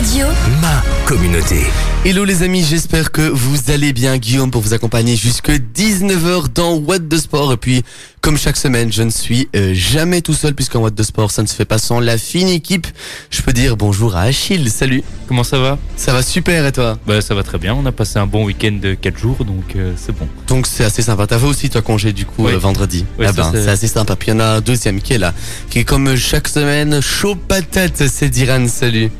radio. Ma communauté. Hello les amis, j'espère que vous allez bien. Guillaume pour vous accompagner jusque 19h dans What the Sport. Et puis, comme chaque semaine, je ne suis euh, jamais tout seul puisqu'en What the Sport, ça ne se fait pas sans la fine équipe. Je peux dire bonjour à Achille. Salut. Comment ça va? Ça va super et toi? Bah ça va très bien, on a passé un bon week-end de 4 jours donc euh, c'est bon. Donc c'est assez sympa. T'avais aussi toi congé du coup Oui. euh, vendredi. Oui, Ah ben, c'est- c'est assez sympa. Puis il y en a un deuxième qui est là, qui est comme chaque semaine chaud patate. C'est Diran. Salut.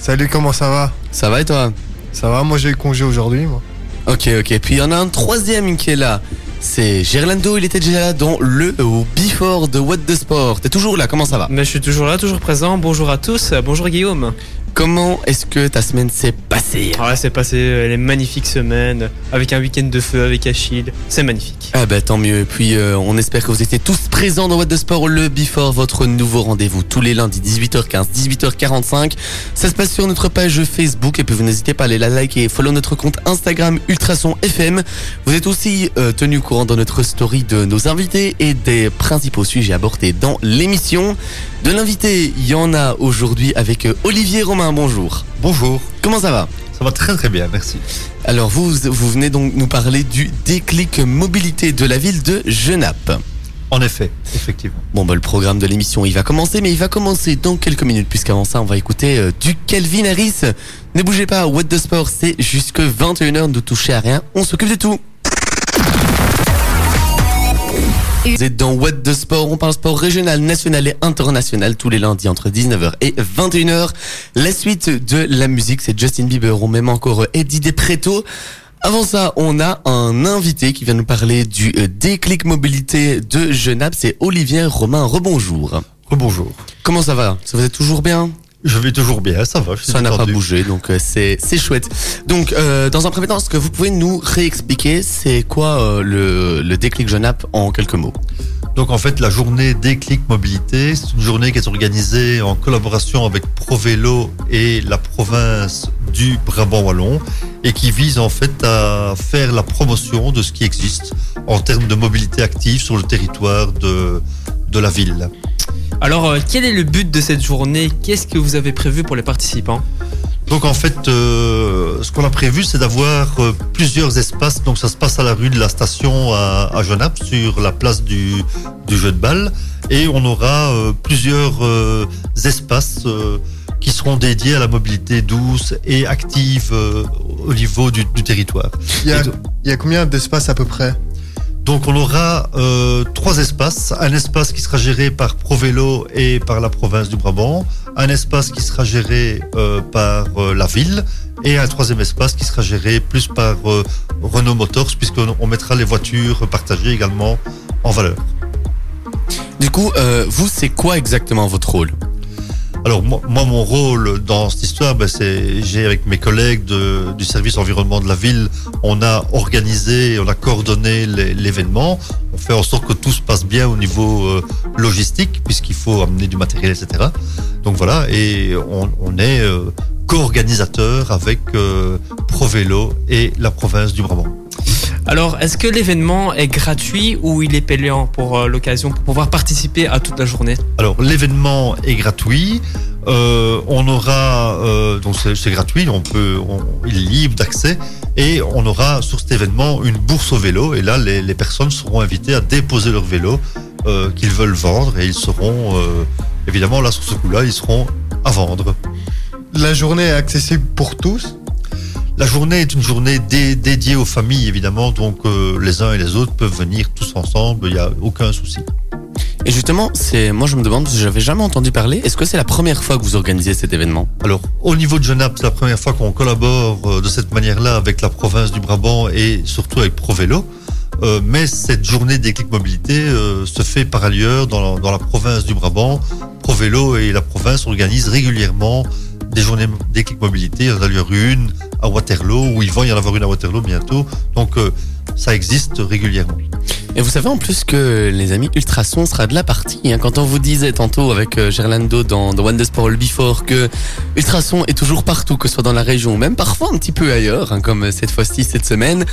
Salut, comment ça va? Ça va et toi? Ça va, moi j'ai eu congé aujourd'hui, moi. Ok, ok. Puis il y en a un troisième qui est là. C'est Gerlando, il était déjà là dans le au Before de What the Sport. T'es toujours là, comment ça va? Mais je suis toujours là, toujours présent. Bonjour à tous. Bonjour Guillaume. Comment est-ce que ta semaine s'est passée Ah ouais, c'est passé euh, les magnifiques semaines avec un week-end de feu avec Achille. C'est magnifique. Ah bah tant mieux. Et puis euh, on espère que vous étiez tous présents dans What the Sport, le Before, votre nouveau rendez-vous tous les lundis 18h15, 18h45. Ça se passe sur notre page Facebook et puis vous n'hésitez pas à aller la liker et follow notre compte Instagram Ultrason FM. Vous êtes aussi euh, tenu au courant dans notre story de nos invités et des principaux sujets abordés dans l'émission. De l'invité, il y en a aujourd'hui avec euh, Olivier Romain. Bonjour. Bonjour, Comment ça va? Ça va très très bien, merci. alors vous, vous venez donc nous parler du déclic mobilité de la ville de Genappe. En effet, effectivement. Bon bah le programme de l'émission il va commencer mais il va commencer dans quelques minutes puisqu'avant ça on va écouter euh, du Calvin Harris. Ne bougez pas, What the Sport c'est jusque 21h, ne touchez à rien, on s'occupe de tout. Vous êtes dans What the Sport, on parle sport régional, national et international tous les lundis entre 19h et 21h. La suite de la musique c'est Justin Bieber ou même encore euh, Eddie Depreto. Avant ça, on a un invité qui vient nous parler du euh, déclic mobilité de Genappe, c'est Olivier Romain. Rebonjour. Rebonjour. Comment ça va? Ça vous êtes toujours bien? Je vais toujours bien, ça va. Je suis Ça n'a pas bougé, donc euh, c'est chouette. Donc, euh, dans un premier temps, est-ce que vous pouvez nous réexpliquer c'est quoi euh, le, le déclic Genappe en quelques mots? Donc en fait, la journée Déclic Mobilité, c'est une journée qui est organisée en collaboration avec ProVélo et la province du Brabant Wallon et qui vise en fait à faire la promotion de ce qui existe en termes de mobilité active sur le territoire de, de la ville. Alors, euh, quel est le but de cette journée? Qu'est-ce que vous avez prévu pour les participants? Donc en fait, euh, ce qu'on a prévu, c'est d'avoir euh, plusieurs espaces. Donc ça se passe à la rue de la station à, à Genappe, sur la place du, du jeu de balle. Et on aura euh, plusieurs euh, espaces euh, qui seront dédiés à la mobilité douce et active euh, au niveau du, du territoire. Il y a, Et do- il y a combien d'espaces à peu près? Donc on aura euh, trois espaces. Un espace qui sera géré par ProVélo et par la province du Brabant. Un espace qui sera géré euh, par euh, la ville. Et un troisième espace qui sera géré plus par Renault Motors, puisqu'on on mettra les voitures partagées également en valeur. Du coup, vous, c'est quoi exactement votre rôle? Alors moi, mon rôle dans cette histoire, ben, c'est j'ai avec mes collègues de- du service environnement de la ville, on a organisé, on a coordonné l'é- l'événement. On fait en sorte que tout se passe bien au niveau euh, logistique, puisqu'il faut amener du matériel, etc. Donc voilà, et on, on est euh, co-organisateur avec euh, ProVélo et la province du Brabant. Alors, est-ce que l'événement est gratuit ou il est payant pour euh, l'occasion pour pouvoir participer à toute la journée? Alors l'événement est gratuit. Euh, on aura euh, donc c'est gratuit, on peut, on- il est libre d'accès et on aura sur cet événement une bourse au vélo et là les, les personnes seront invitées à déposer leur vélo euh, qu'ils veulent vendre et ils seront euh, évidemment là sur ce coup-là ils seront à vendre. La journée est accessible pour tous? La journée est une journée dé- dédiée aux familles évidemment donc euh, les uns et les autres peuvent venir tous ensemble, il n'y a aucun souci. Et justement, c'est moi je me demande, parce que j'avais jamais entendu parler, est-ce que c'est la première fois que vous organisez cet événement? Alors, au niveau de Genappe, c'est la première fois qu'on collabore euh, de cette manière-là avec la province du Brabant et surtout avec ProVélo. Euh, mais cette journée déclic mobilité euh, se fait par ailleurs dans la, dans la province du Brabant. ProVélo et la province organisent régulièrement des journées déclic mobilité. Il y en a lieu une à Waterloo, où il va y en avoir une à Waterloo bientôt. Donc, euh, ça existe régulièrement. Et vous savez en plus que les amis Ultrason sera de la partie. hein. Quand on vous disait tantôt avec euh, Gerlando dans, dans One the Sport Before que Ultrason est toujours partout, que ce soit dans la région, ou même parfois un petit peu ailleurs, hein, comme cette fois-ci cette semaine,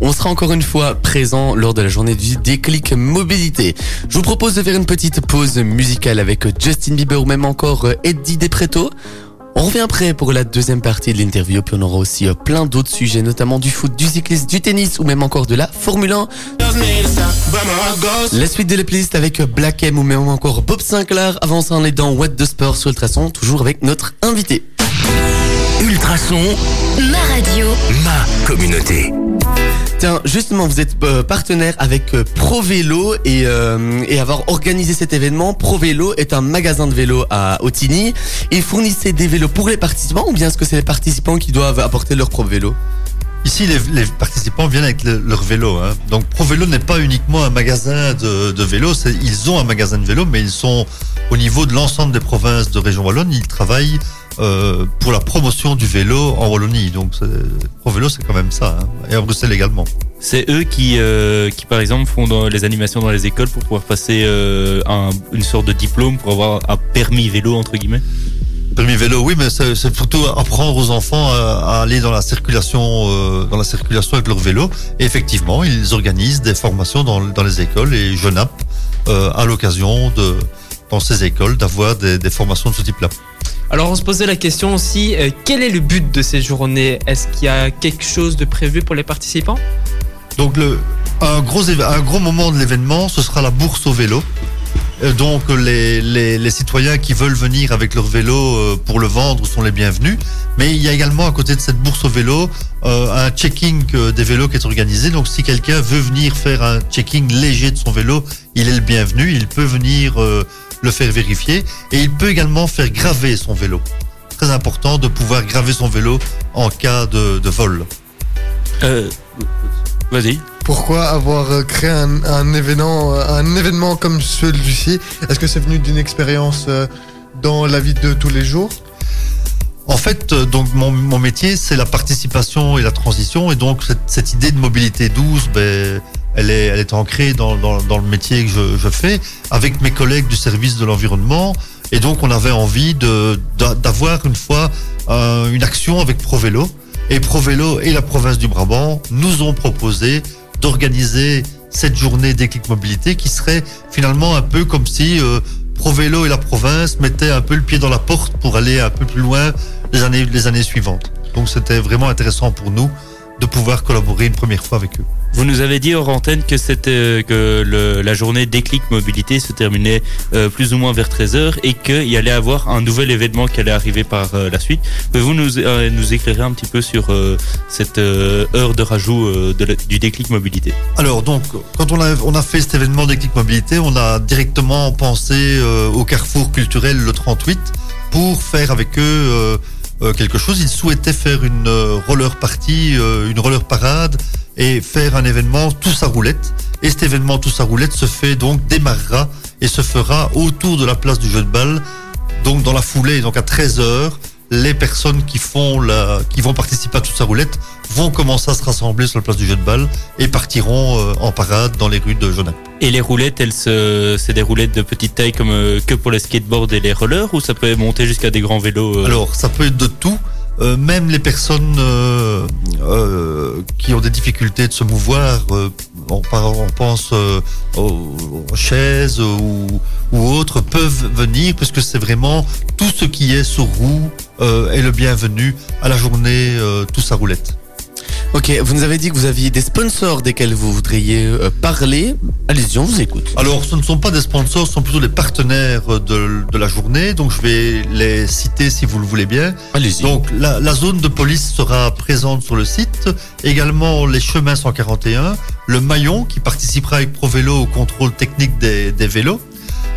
on sera encore une fois présent lors de la journée du déclic mobilité. Je vous propose de faire une petite pause musicale avec Justin Bieber ou même encore euh, Eddie Depreto. On revient après pour la deuxième partie de l'interview, puis on aura aussi euh, plein d'autres sujets, notamment du foot, du cyclisme, du tennis ou même encore de la Formule 1. La suite de la playlist avec Black M ou même encore Bob Sinclair. Avant ça, on est dans What the Sport sur Ultrason, toujours avec notre invité. Ultrason, Ma radio. ma communauté. Tiens, justement, vous êtes euh, partenaire avec euh, ProVélo et, euh, et avoir organisé cet événement. ProVélo est un magasin de vélos à Otigny et fournissez des vélos pour les participants ou bien est-ce que c'est les participants qui doivent apporter leur propre vélo? Ici, les, les participants viennent avec le- leur vélo. Hein. Donc, ProVélo n'est pas uniquement un magasin de, de vélos. Ils ont un magasin de vélos, mais ils sont au niveau de l'ensemble des provinces de région wallonne. Ils travaillent euh, pour la promotion du vélo en Wallonie. Donc, c'est- ProVélo, c'est quand même ça. hein. Et à Bruxelles également. C'est eux qui, euh, qui, par exemple, font dans les animations dans les écoles pour pouvoir passer euh, un- une sorte de diplôme pour avoir un permis vélo, entre guillemets. Permis vélo, oui, mais c'est plutôt apprendre aux enfants à, à aller dans la circulation, euh, dans la circulation avec leur vélo. Et effectivement, ils organisent des formations dans, dans les écoles et euh, à l'occasion de dans ces écoles d'avoir des, des formations de ce type-là. Alors on se posait la question aussi, euh, quel est le but de ces journées? Est-ce qu'il y a quelque chose de prévu pour les participants? Donc le un gros un gros moment de l'événement, ce sera la bourse au vélo. Euh, Donc les, les, citoyens qui veulent venir avec leur vélo euh, pour le vendre sont les bienvenus. Mais il y a également à côté de cette bourse au vélo un checking des vélos qui est organisé. Donc si quelqu'un veut venir faire un checking léger de son vélo, il est le bienvenu. Il peut venir le faire vérifier et il peut également faire graver son vélo. Très important de pouvoir graver son vélo en cas de, de vol. Euh, Vas-y. Pourquoi avoir euh, créé un, un événement, euh, un événement comme celui-ci? Est-ce que c'est venu d'une expérience dans la vie de tous les jours? En fait, donc mon, mon métier, c'est la participation et la transition, et donc cette, cette idée de mobilité douce, ben, elle est, ancrée dans, le métier que je, fais avec mes collègues du service de l'environnement, et donc on avait envie d'avoir une fois euh, une action avec ProVélo, et ProVélo et la province du Brabant nous ont proposé d'organiser cette journée déclic mobilité qui serait finalement un peu comme si euh, ProVélo et la province mettaient un peu le pied dans la porte pour aller un peu plus loin les années, les années suivantes. Donc c'était vraiment intéressant pour nous de pouvoir collaborer une première fois avec eux. Vous nous avez dit hors antenne que c'était que le- la journée déclic mobilité se terminait euh, plus ou moins vers 13h et qu'il y allait avoir un nouvel événement qui allait arriver par euh, la suite. Pouvez-vous nous, euh, nous éclairer un petit peu sur euh, cette euh, heure de rajout euh, de la- du déclic mobilité? Alors donc, quand on a, on a fait cet événement déclic mobilité, on a directement pensé euh, au carrefour culturel le 38 pour faire avec eux euh, quelque chose. Ils souhaitaient faire une euh, roller party, euh, une roller parade et faire un événement tous à roulette. Et cet événement tous à roulette se fait donc démarrera et se fera autour de la place du jeu de balle. Donc dans la foulée, donc à 13 heures, les personnes qui font la, qui vont participer à toute sa roulette vont commencer à se rassembler sur la place du jeu de balle et partiront euh, en parade dans les rues de Genappe. Et les roulettes, elles se, c'est des roulettes de petite taille comme euh, que pour les skateboards et les rollers ou ça peut monter jusqu'à des grands vélos euh, Alors, ça peut être de tout. Euh, même les personnes euh, euh, qui ont des difficultés de se mouvoir, euh, on, pense euh, aux, chaises ou, ou autres, peuvent venir puisque c'est vraiment tout ce qui est sur roue est le bienvenu à la journée tous à roulette. Ok, vous nous avez dit que vous aviez des sponsors desquels vous voudriez euh, parler. Allez-y, on vous écoute. Alors, ce ne sont pas des sponsors, ce sont plutôt des partenaires de, de la journée. Donc, je vais les citer si vous le voulez bien. Allez-y. Donc, la, la zone de police sera présente sur le site. Également, les chemins 141. Le maillon qui participera avec ProVélo au contrôle technique des, des vélos.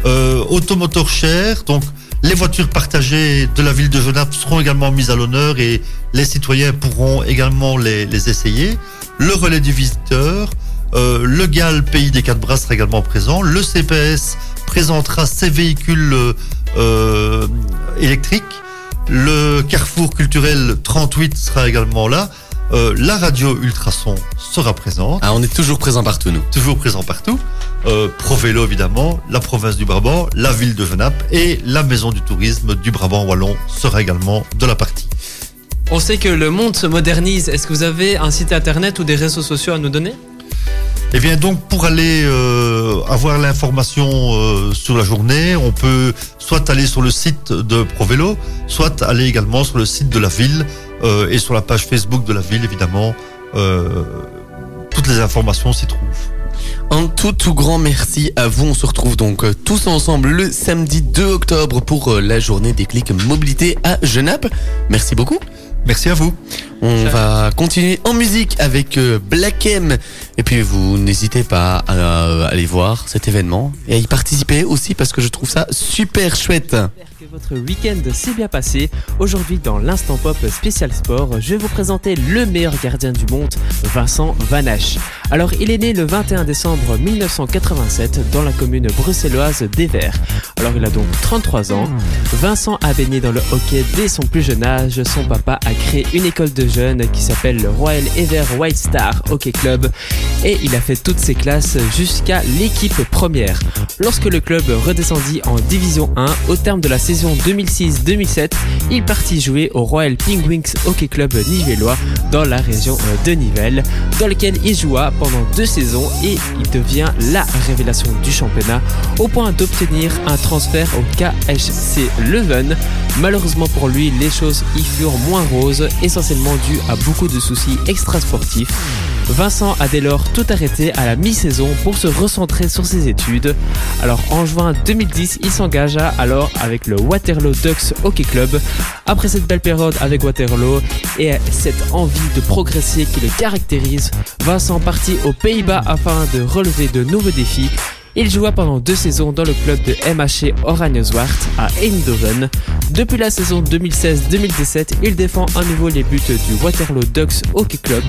Euh, Automotor Cher. Donc, les voitures partagées de la ville de Genappe seront également mises à l'honneur et les citoyens pourront également les, les essayer. Le relais du visiteur. Euh, le GAL Pays des Quatre Bras sera également présent. Le CPS présentera ses véhicules euh, euh, électriques. Le Carrefour culturel 38 sera également là. Euh, la radio Ultrason sera présente, Ah, on est toujours présent partout, nous. toujours présent partout. Euh, ProVélo évidemment, la province du Brabant, la ville de Genappe et la maison du tourisme du Brabant wallon sera également de la partie. On sait que le monde se modernise. Est-ce que vous avez un site internet ou des réseaux sociaux à nous donner? Eh bien donc pour aller euh, avoir l'information euh, sur la journée, on peut soit aller sur le site de ProVélo, soit aller également sur le site de la ville et sur la page Facebook de la ville évidemment. euh, toutes les informations s'y trouvent. Un tout tout grand merci à vous. On se retrouve donc euh, tous ensemble le samedi 2 octobre pour euh, la journée des clics mobilité à Genappe. Merci beaucoup. Merci à vous. On va continuer en musique avec euh, Black M. Et puis vous n'hésitez pas à, euh, aller voir cet événement et à y participer aussi parce que je trouve ça super chouette. Que votre week-end s'est bien passé. Aujourd'hui, dans l'instant pop spécial sport, je vais vous présenter le meilleur gardien du monde, Vincent Vanache. Alors, il est né le 21 décembre 1987 dans la commune bruxelloise d'Ever. Alors, il a donc 33 ans. Vincent a baigné dans le hockey dès son plus jeune âge. Son papa a créé une école de jeunes qui s'appelle le Royal Ever White Star Hockey Club et il a fait toutes ses classes jusqu'à l'équipe première. Lorsque le club redescendit en Division 1 au terme de la saison 2006-2007, il partit jouer au Royal Penguins Hockey Club nivellois dans la région euh, de Nivelles, dans lequel il joua pendant deux saisons et il devient la révélation du championnat au point d'obtenir un transfert au KHC Leuven. Malheureusement pour lui, les choses y furent moins roses, essentiellement dues à beaucoup de soucis extrasportifs. Vincent a dès lors tout arrêté à la mi-saison pour se recentrer sur ses études. Alors en juin 2010, il s'engagea alors avec le Waterloo Ducks Hockey Club. Après cette belle période avec Waterloo et cette envie de progresser qui le caractérise, Vincent partit aux Pays-Bas afin de relever de nouveaux défis. Il joua pendant deux saisons dans le club de MHC Oranje-Zwart à Eindhoven. Depuis la saison 2016-2017, il défend à nouveau les buts du Waterloo Ducks Hockey Club.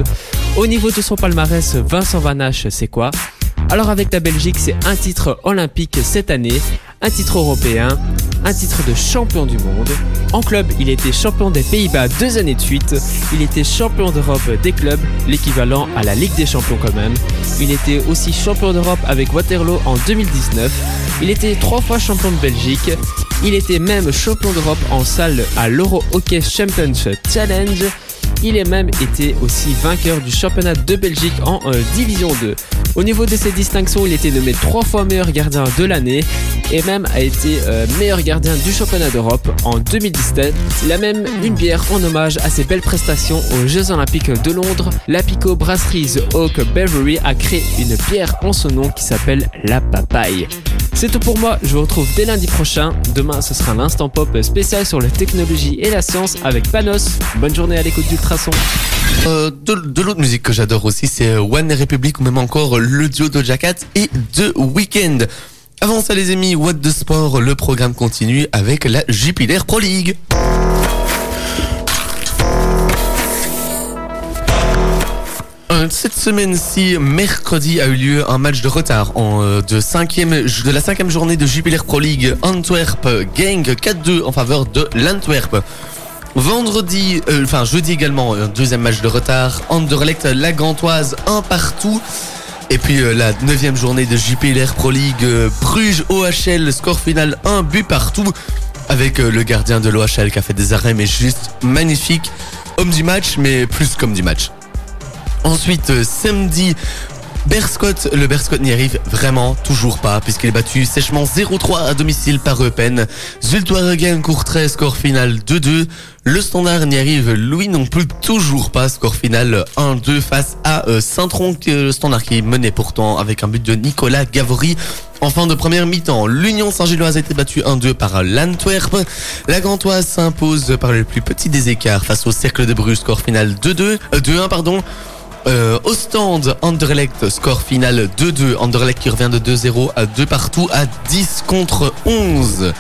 Au niveau de son palmarès, Vincent Vanache, c'est quoi? Alors avec la Belgique, c'est un titre olympique cette année, un titre européen, un titre de champion du monde. En club, il était champion des Pays-Bas deux années de suite. Il était champion d'Europe des clubs, l'équivalent à la Ligue des Champions quand même. Il était aussi champion d'Europe avec Waterloo en 2019. Il était trois fois champion de Belgique. Il était même champion d'Europe en salle à l'Euro Hockey Championship Challenge. Il est même été aussi vainqueur du championnat de Belgique en euh, Division 2. Au niveau de ses distinctions, il était nommé trois fois meilleur gardien de l'année et même a été euh, meilleur gardien du championnat d'Europe en 2017. Il a même une bière en hommage à ses belles prestations aux Jeux Olympiques de Londres. L'Apico Brasseries Oak Beverly a créé une bière en son nom qui s'appelle la papaye. C'est tout pour moi, je vous retrouve dès lundi prochain. Demain, ce sera l'instant pop spécial sur la technologie et la science avec Panos. Bonne journée à l'écoute d'Ultrason. Euh, de l'autre musique que j'adore aussi, c'est euh, One Republic ou même encore le duo de Cat et The Weeknd. Avant ça les amis, What the Sport, le programme continue avec la Jupiler Pro League. Cette semaine-ci, mercredi, a eu lieu un match de retard en, euh, de, cinquième, de la cinquième journée de Jupiler Pro League. Antwerp gang 4-2 en faveur de l'Antwerp. Vendredi, euh, enfin jeudi également, un deuxième match de retard. Anderlecht, la Gantoise, un partout. Et puis euh, la neuvième journée de JPLR Pro League, Bruges OHL, score final un but partout. Avec le gardien de l'OHL qui a fait des arrêts mais juste magnifique. Homme du match mais plus comme du match. Ensuite, euh, samedi, Berscott, le Berscott n'y arrive vraiment toujours pas puisqu'il est battu sèchement 0-3 à domicile par Eupen. Zultwaregem Courtrai, score final 2-2. Le Standard n'y arrive lui non plus toujours pas, score final 1-2 face à euh, Saint-Tron, que le Standard qui menait pourtant avec un but de Nicolas Gavory. En fin de première mi-temps, l'Union Saint-Gilloise a été battue 1-2 par l'Antwerp. La Gantoise s'impose par le plus petit des écarts face au Cercle de Bruges, score final 2-2, euh, 2-1 pardon. Euh, Ostende, Anderlecht, score final 2-2. Anderlecht qui revient de 2-0 à 2 partout à 10 contre 11.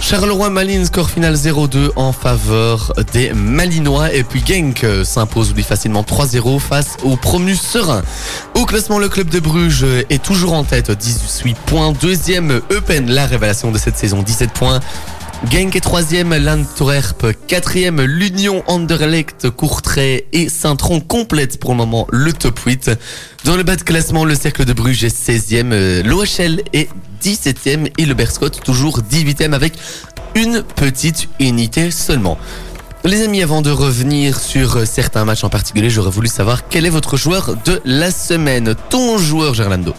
Charleroi Malines, score final 0-2 en faveur des Malinois. Et puis Genk euh, s'impose lui facilement 3-0 face au promu Serein. Au classement, le club de Bruges est toujours en tête, 18 points. Deuxième, Eupen, la révélation de cette saison, 17 points. Genk est troisième, l'Antwerp quatrième, l'Union Anderlecht, Courtrai et Saint-Tron complète pour le moment le top 8. Dans le bas de classement, le Cercle de Bruges est 16e, euh, l'OHL est 17e et le Berscott toujours 18e avec une petite unité seulement. Les amis, avant de revenir sur euh, certains matchs en particulier, j'aurais voulu savoir quel est votre joueur de la semaine. Ton joueur, Gerlando.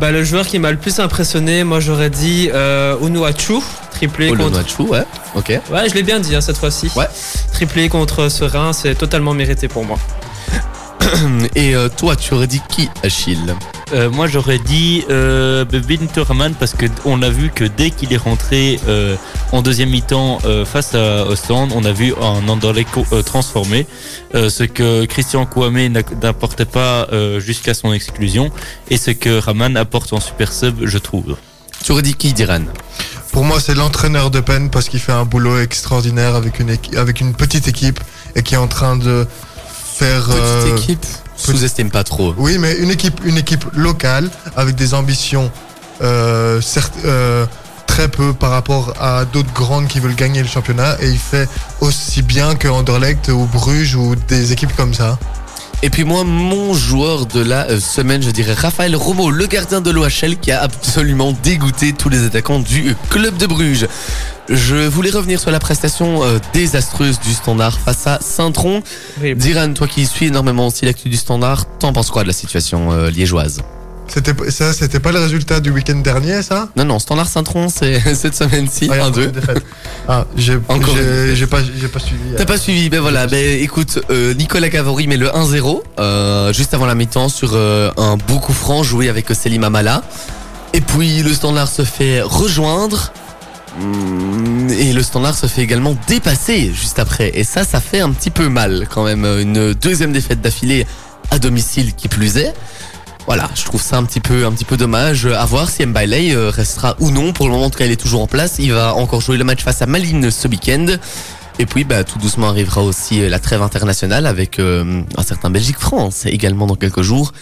Bah, le joueur qui m'a le plus impressionné, moi j'aurais dit euh, Unuachu, triplé contre. Olonuachu, ouais. Ok. Ouais, je l'ai bien dit hein, cette fois-ci. Ouais. Triplé contre Serein, c'est totalement mérité pour moi. Et euh, toi, tu aurais dit qui, Achille? Euh, moi j'aurais dit euh, Binter Raman parce que on a vu que dès qu'il est rentré euh, en deuxième mi-temps euh, face à Ostland, on a vu un Anderlecht euh, transformé, euh, ce que Christian Kouame n'a- n'apportait pas euh, jusqu'à son exclusion et ce que Raman apporte en super sub, je trouve. Tu aurais dit qui, Diran? Pour moi, c'est l'entraîneur de peine parce qu'il fait un boulot extraordinaire avec une, équi- avec une petite équipe et qui est en train de faire. Petite euh, équipe Sous-estime pas trop. Oui, mais une équipe, une équipe locale avec des ambitions euh, certes, euh, très peu par rapport à d'autres grandes qui veulent gagner le championnat et il fait aussi bien que Anderlecht ou Bruges ou des équipes comme ça. Et puis moi, mon joueur de la semaine, je dirais Raphaël Romo, le gardien de l'OHL qui a absolument dégoûté tous les attaquants du club de Bruges. Je voulais revenir sur la prestation euh, désastreuse du Standard face à Saint-Tron. Oui, Diran, toi qui suis énormément aussi l'actu du Standard, t'en penses quoi de la situation euh, liégeoise? C'était ça, c'était pas le résultat du week-end dernier, ça? Non, non, Standard Saint-Tron, c'est cette semaine-ci, Ah, il y a encore 1-2. une défaite. Ah, j'ai Encore j'ai- pas, j'ai pas suivi. T'as pas suivi, ben voilà, ben écoute, euh, Nicolas Cavori met le 1-0 euh, juste avant la mi-temps sur euh, un beau coup franc joué avec Selim Amala. Et puis le standard se fait rejoindre. Hum, Et le standard se fait également dépasser juste après. Et ça, ça fait un petit peu mal quand même. Une deuxième défaite d'affilée à domicile qui plus est. Voilà, je trouve ça un petit peu, un petit peu dommage. À voir si Mbailey euh, restera ou non. Pour le moment, en tout cas, est toujours en place. Il va encore jouer le match face à Malines ce week-end. Et puis, bah, tout doucement arrivera aussi euh, la trêve internationale avec euh, un certain Belgique-France également dans quelques jours.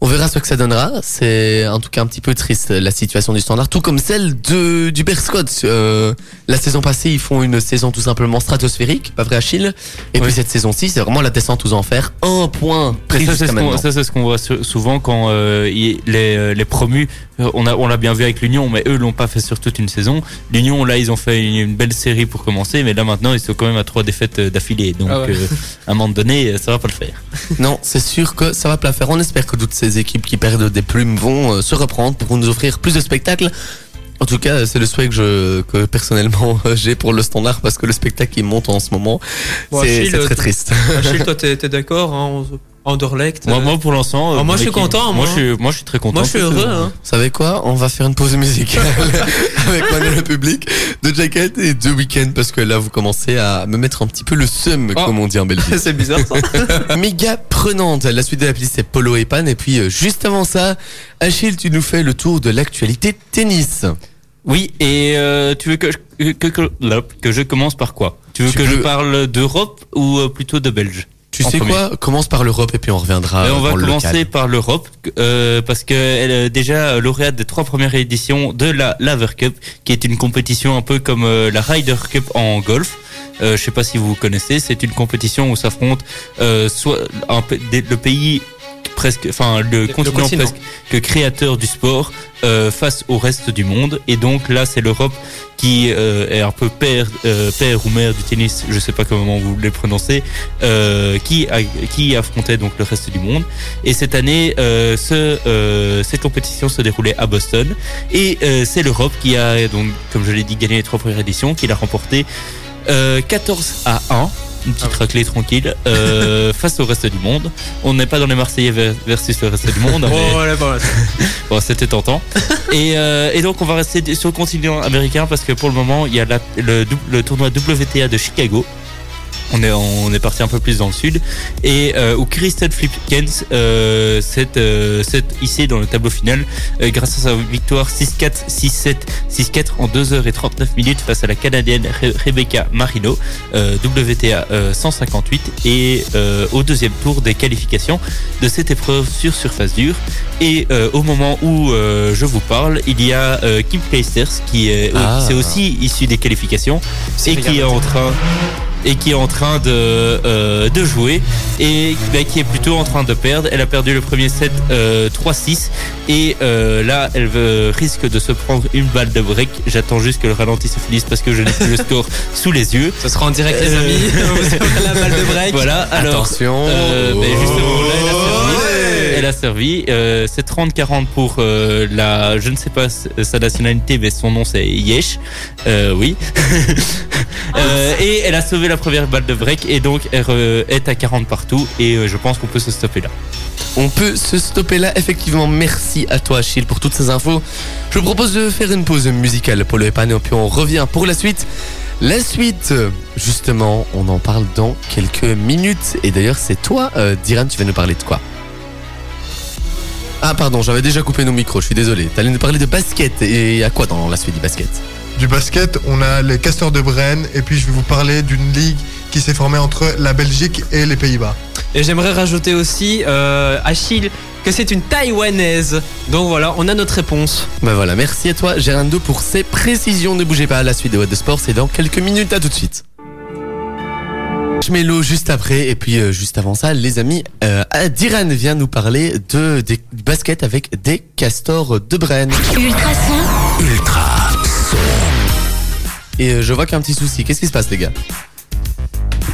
On verra ce que ça donnera. C'est en tout cas un petit peu triste la situation du standard, tout comme celle de du Berscott. Euh, la saison passée, ils font une saison tout simplement stratosphérique, pas vrai Achille Et puis cette saison-ci, c'est vraiment la descente aux enfers. Un point pris ça, c'est jusqu'à ce qu'on- maintenant. ça, c'est ce qu'on voit sou- souvent quand euh, les, euh, les promus, on a on l'a bien vu avec l'Union, mais eux l'ont pas fait sur toute une saison. L'Union, là, ils ont fait une, une belle série pour commencer, mais là maintenant, ils sont quand même à trois défaites d'affilée. Donc, Ah ouais. euh, à un moment donné, ça va pas le faire. Non, c'est sûr que ça va pas le faire. On espère que toutes ces équipes qui perdent des plumes vont euh, se reprendre pour nous offrir plus de spectacles. En tout cas, c'est le souhait que je que personnellement j'ai pour le standard parce que le spectacle qui monte en ce moment, Bon, c'est très euh, triste. Achille, toi, t'es t'es d'accord hein, Anderlecht Moi, euh, moi pour l'instant, euh, Ah, moi, je suis content, moi. Moi, je suis, moi, je suis très content. Moi, je suis heureux. Hein. Vous savez quoi? On va faire une pause musicale avec Manuel le public de Jacket et de Weekend parce que là vous commencez à me mettre un petit peu le seum Oh. comme on dit en Belgique. C'est bizarre ça. Méga prenante. La suite de la playlist c'est Polo et Pan et puis euh, juste avant ça, Achille, tu nous fais le tour de l'actualité tennis. Oui, et euh, tu veux que je, que, que, que je commence par quoi? Tu veux Tu que je parle d'Europe ou plutôt de Belge? Tu En sais premier. quoi? Commence par l'Europe et puis on reviendra Et on va le commencer par l'Europe euh, parce que elle est déjà lauréate des trois premières éditions de la Laver Cup, qui est une compétition un peu comme euh, la Ryder Cup en golf. Euh, je sais pas si vous connaissez, c'est une compétition où s'affrontent euh, soit un le pays presque, enfin le, continent, continent. presque que créateur du sport euh, face au reste du monde. Et donc là, c'est l'Europe qui euh, est un peu père, euh, père ou mère du tennis, je sais pas comment vous le prononcez, euh, qui, a, qui affrontait donc le reste du monde. Et cette année, euh, ce, euh, cette compétition se déroulait à Boston. Et euh, c'est l'Europe qui a, donc, comme je l'ai dit, gagné les trois premières éditions, qui l'a remporté euh, 14 à 1. Une petite raclée tranquille euh, face au reste du monde. On n'est pas dans les Marseillais ver- versus le reste du monde. hein, mais- Oh, bon, c'était tentant. et, euh, et donc, on va rester sur le continent américain parce que pour le moment, il y a la- le, dou- le tournoi WTA de Chicago. On est, on est parti un peu plus dans le sud. Et euh, où Kristen Flipkens euh, s'est euh, s'est hissée dans le tableau final euh, grâce à sa victoire 6-4, 6-7, 6-4 en 2h39 minutes face à la Canadienne Re- Rebecca Marino, euh, WTA euh, 158, et euh, au deuxième tour des qualifications de cette épreuve sur surface dure. Et euh, au moment où euh, je vous parle, il y a euh, Kim Clijsters qui est, Ah. aussi issu des qualifications et qui est en train et qui est en train de, euh, de jouer et bah, qui est plutôt en train de perdre. Elle a perdu le premier set euh, 3-6 et euh, là elle veut- risque de se prendre une balle de break. J'attends juste que le ralenti se finisse parce que je n'ai plus le score sous les yeux. Ce sera en direct, les Euh, amis. La balle de break. Voilà, alors Attention. euh, ben, justement, là, elle a servi. Elle a servi. Euh, c'est 30-40 pour euh, la. Je ne sais pas sa nationalité, mais son nom c'est Yesh. Euh, oui. Euh, et elle a sauvé la première balle de break et donc elle est à 40 partout. Et euh, je pense qu'on peut se stopper là. On peut se stopper là, effectivement. Merci à toi, Achille, pour toutes ces infos. Je vous propose de faire une pause musicale pour le et puis on revient pour la suite. La suite, justement, on en parle dans quelques minutes. Et d'ailleurs, c'est toi, euh, Diran, tu vas nous parler de quoi? Ah, pardon, j'avais déjà coupé nos micros, je suis désolé. T'allais nous parler de basket. Et à quoi dans la suite du basket? Du basket, on a les Castors de Brenne et puis je vais vous parler d'une ligue qui s'est formée entre la Belgique et les Pays-Bas. Et j'aimerais rajouter aussi, euh, Achille, que c'est une taïwanaise. Donc voilà, on a notre réponse. Ben voilà, merci à toi, Gérando, pour ces précisions. Ne bougez pas, la suite de What the Sport, c'est dans quelques minutes. À tout de suite. Je mets l'eau juste après, et puis euh, juste avant ça, les amis, euh, Diran vient nous parler de des baskets avec des castors de Brenne. Ultrason, Ultra Et euh, je vois qu'il y a un petit souci. Qu'est-ce qui se passe, les gars?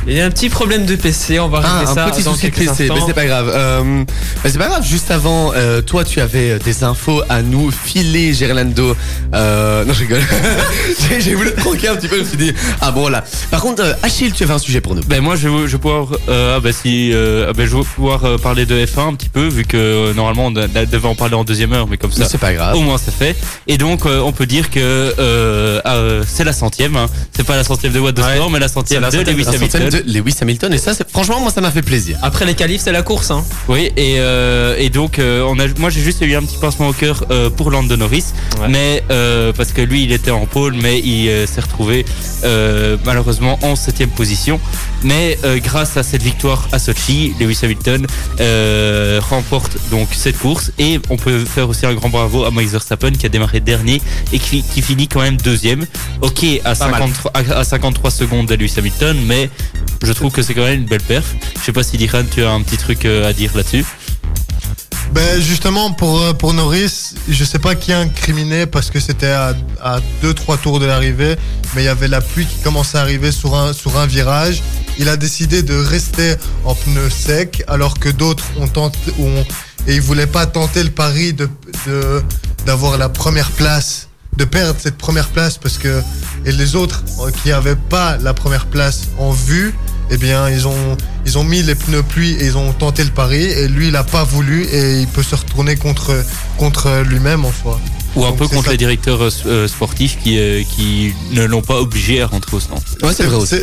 Il y a un petit problème de PC, on va Ah, régler ça un petit dans souci de quelques PC, mais c'est pas grave. Euh, c'est pas grave, juste avant, euh, toi tu avais des infos à nous filer, Gerlando. Euh, non, je rigole. J'ai- J'ai voulu te tronquer un petit peu, je me suis dit, ah bon là. Par contre, euh, Achille, tu avais un sujet pour nous. Ben moi je vais, je vais pouvoir euh, ah ben si euh, ah ben, je vais pouvoir euh, parler de F1 un petit peu vu que euh, normalement on devait en parler en deuxième heure mais comme Mais ça c'est pas grave. au moins c'est fait et donc euh, on peut dire que euh, euh, c'est la centième hein. c'est pas la centième de Watt de Ouais. Sport mais la centième de Lewis Hamilton de Lewis Hamilton, et ça, c'est- franchement, moi ça m'a fait plaisir. Après les qualifs, c'est la course. Hein. oui et euh, et donc euh, on a moi j'ai juste eu un petit pincement au cœur euh, pour Lando Norris Ouais. mais euh, parce que lui il était en pôle mais il euh, s'est retrouvé euh, malheureusement en septième position mais euh, grâce à cette victoire à Sochi Lewis Hamilton euh, remporte donc cette course et on peut faire aussi un grand bravo à Max Verstappen qui a démarré dernier et qui, qui finit quand même deuxième ok à, Pas mal. 53, à, à 53 secondes de Lewis Hamilton mais je trouve que c'est quand même une belle perf je sais pas si Diran tu as un petit truc euh, à dire là-dessus Ben justement pour euh, pour Norris, je sais pas qui a incriminé parce que c'était à, à deux trois tours de l'arrivée, mais il y avait la pluie qui commençait à arriver sur un sur un virage. Il a décidé de rester en pneu sec alors que d'autres ont tenté et il voulait pas tenter le pari de d'avoir la première place, de perdre cette première place parce que et les autres euh, qui avaient pas la première place en vue, eh bien ils ont mis les pneus pluie et ils ont tenté le pari et lui il a pas voulu et il peut se retourner contre contre lui-même en soi. Ou un Donc, peu contre ça. les directeurs euh, euh, sportifs qui, euh, qui ne l'ont pas obligé à rentrer au stand Ouais, c'est vrai aussi.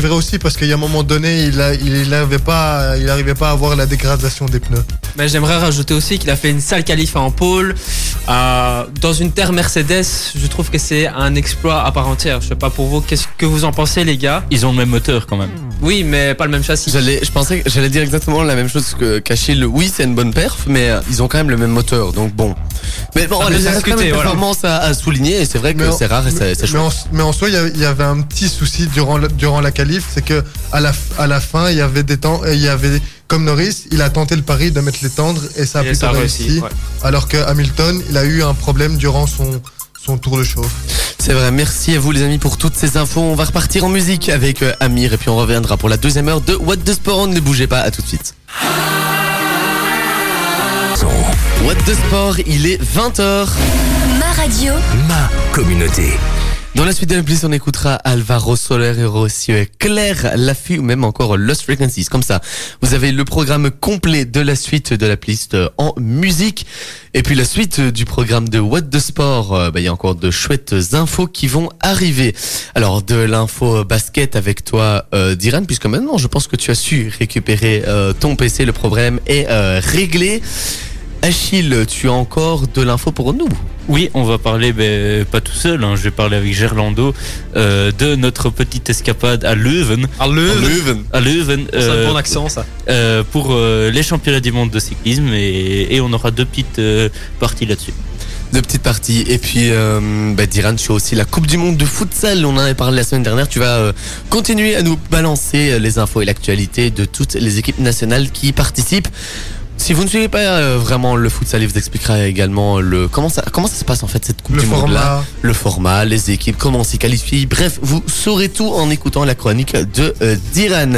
Vrai parce qu'il y a un moment donné il a, il, il avait pas il arrivait pas à avoir la dégradation des pneus. Mais j'aimerais rajouter aussi qu'il a fait une sale qualif en pôle. Euh, dans une terre Mercedes, je trouve que c'est un exploit à part entière. Je sais pas pour vous, qu'est-ce que vous en pensez, les gars? Ils ont le même moteur quand même Oui, mais pas le même châssis. J'allais, je pensais que j'allais dire exactement la même chose que qu'Achille. Oui, c'est une bonne perf, mais ils ont quand même le même moteur, donc bon. Mais bon, Ah, ça mais reste quand même une voilà. performance à, à souligner, et c'est vrai que Mais en- c'est rare et c'est c'est mais, chouette. en, mais en soi, il y avait- il y avait un petit souci durant la, durant la qualif, c'est que à la, à la fin, il y avait des temps, il y avait comme Norris, il a tenté le pari de mettre les tendres et ça a Et plutôt ça a réussi. réussi, ouais. Alors que Hamilton, il a eu un problème durant son son tour de chauffe. C'est vrai, merci à vous les amis pour toutes ces infos. On va repartir en musique avec euh, Amir et puis on reviendra pour la deuxième heure de What the Sport. Ne bougez pas, à tout de suite. What the Sport, il est 20h. ma radio, Ma communauté. Dans la suite de la playlist, on écoutera Alvaro Soler et aussi euh, Claire ou même encore Lost Frequencies. Comme ça, vous avez le programme complet de la suite de la playlist euh, en musique. Et puis la suite euh, du programme de What the Sport, euh, bah, il y a encore de chouettes infos qui vont arriver. Alors de l'info basket avec toi, Diran, puisque maintenant je pense que tu as su récupérer ton PC, le problème est réglé. Achille, tu as encore de l'info pour nous? Oui, on va parler, ben, pas tout seul, hein, je vais parler avec Gerlando euh, de notre petite escapade à Leuven. Le. À Leuven, C'est un euh, bon accent, ça. euh, pour euh, les championnats du monde de cyclisme et, et on aura deux petites euh, parties là-dessus. de petites parties. Et puis, euh, bah, Diran, tu as aussi la Coupe du Monde de futsal. On en avait parlé la semaine dernière. Tu vas euh, continuer à nous balancer les infos et l'actualité de toutes les équipes nationales qui y participent. Si vous ne suivez pas euh, vraiment le futsal, il vous expliquera également le comment ça comment ça se passe en fait cette Coupe Le du Monde là, format. le format, les équipes, comment on s'y qualifie. Bref, vous saurez tout en écoutant la chronique de euh, Diran.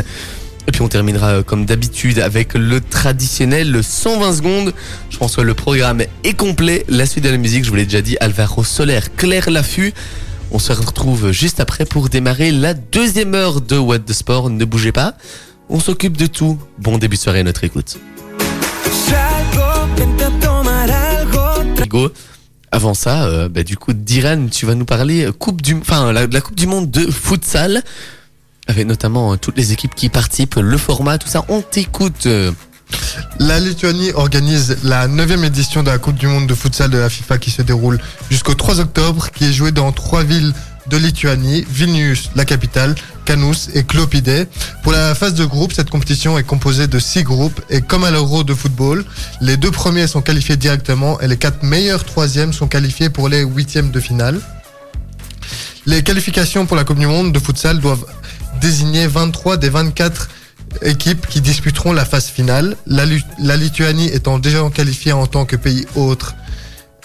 Et puis on terminera euh, comme d'habitude avec le traditionnel le 120 secondes. Je pense que le programme est complet. La suite de la musique, je vous l'ai déjà dit, Alvaro Soler, Claire Laffut. On se retrouve juste après pour démarrer la deuxième heure de What the Sport. Ne bougez pas. On s'occupe de tout. Bon début de soirée à notre écoute. Hugo, avant ça, euh, bah, du coup, Diran, tu vas nous parler euh, coupe du, enfin, la, la Coupe du Monde de futsal, avec notamment euh, toutes les équipes qui participent, le format, tout ça. On t'écoute. euh. La Lituanie organise la 9 édition de la Coupe du Monde de futsal de la FIFA qui se déroule jusqu'au 3 octobre, qui est jouée dans trois villes de Lituanie, Vilnius, la capitale, Kanus et Klopide. Pour la phase de groupe, cette compétition est composée de six groupes et comme à l'Euro de football, les deux premiers sont qualifiés directement et les quatre meilleurs troisièmes sont qualifiés pour les huitièmes de finale. Les qualifications pour la Coupe du Monde de futsal doivent désigner 23 des 24 équipes qui disputeront la phase finale. La Lituanie étant déjà qualifiée en tant que pays autre.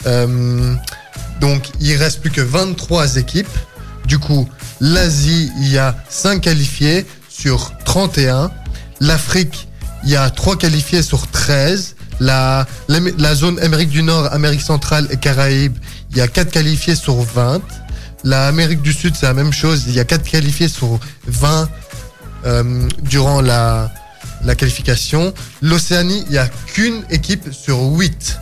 Euh, donc il reste plus que 23 équipes. Du coup, l'Asie, il y a 5 qualifiés sur 31. L'Afrique, il y a 3 qualifiés sur 13. La, zone Amérique du Nord, Amérique centrale et Caraïbes, il y a 4 qualifiés sur 20. La Amérique du Sud, c'est la même chose. Il y a 4 qualifiés sur 20 euh, durant la, la qualification. L'Océanie, il n'y a qu'une équipe sur 8.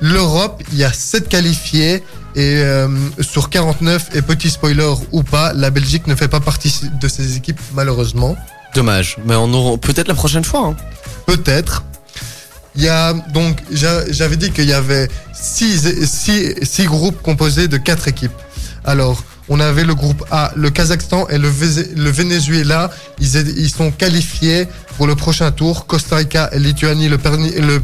L'Europe, il y a 7 qualifiés et euh, sur 49, et petit spoiler ou pas, la Belgique ne fait pas partie de ces équipes malheureusement. Dommage, mais on aura peut-être la prochaine fois. hein. Peut-être. Il y a donc j'a- j'avais dit qu'il y avait six, six, six groupes composés de quatre équipes. Alors on avait le groupe A, le Kazakhstan et le, le Venezuela. Ils, ils sont qualifiés pour le prochain tour. Costa Rica et Lituanie, le, perni- le,